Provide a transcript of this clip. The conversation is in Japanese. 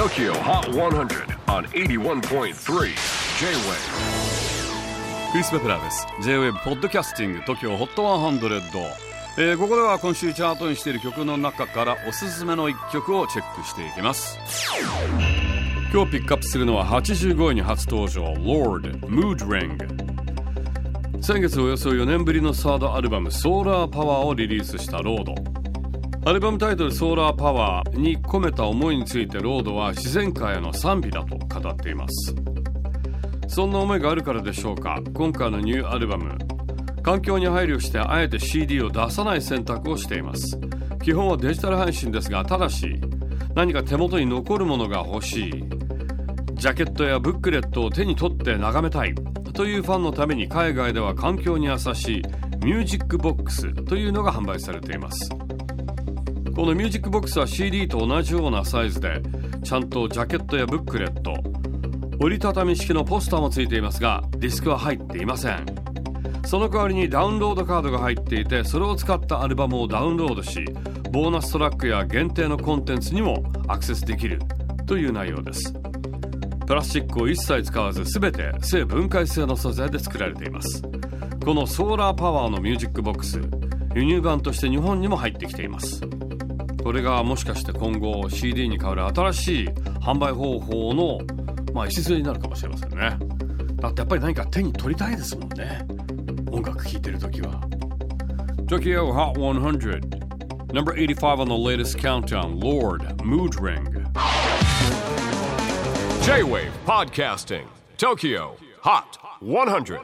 TOKYO HOT 100 on 81.3 J-WAVE クリス・ベプラーです。J-WAVE ポッドキャスティング TOKYO HOT 100、えー、ここでは今週チャートにしている曲の中からおすすめの一曲をチェックしていきます。今日ピックアップするのは85位に初登場 Lord Mood Ring 先月およそ4年ぶりのサードアルバム「ソーラーパワー」をリリースしたロードアルバムタイトル「ソーラーパワー」に込めた思いについてロードは自然界への賛美だと語っています。そんな思いがあるからでしょうか。今回のニューアルバム。環境に配慮してあえて CD を出さない選択をしています。基本はデジタル配信ですがただし何か手元に残るものが欲しい。ジャケットやブックレットを手に取って眺めたい。というファンのために海外では環境に優しいミュージックボックスというのが販売されています。このミュージックボックスは CD と同じようなサイズでちゃんとジャケットやブックレット折りたたみ式のポスターもついていますがディスクは入っていません。その代わりにダウンロードカードが入っていてそれを使ったアルバムをダウンロードしボーナストラックや限定のコンテンツにもアクセスできるという内容です。プラスチックを一切使わず全て生分解性の素材で作られています。このソーラーパワーのミュージックボックス輸入版として日本にも入ってきています。これがもしかして今後 CD に代わる新しい販売方法のまあ礎になるかもしれませんねだってやっぱり何か手に取りたいですもんね音楽聴いてる時は Tokyo Hot 100 Number 85 on the latest countdown Lord Mood Ring J-WAVE PODCASTING TOKYO HOT 100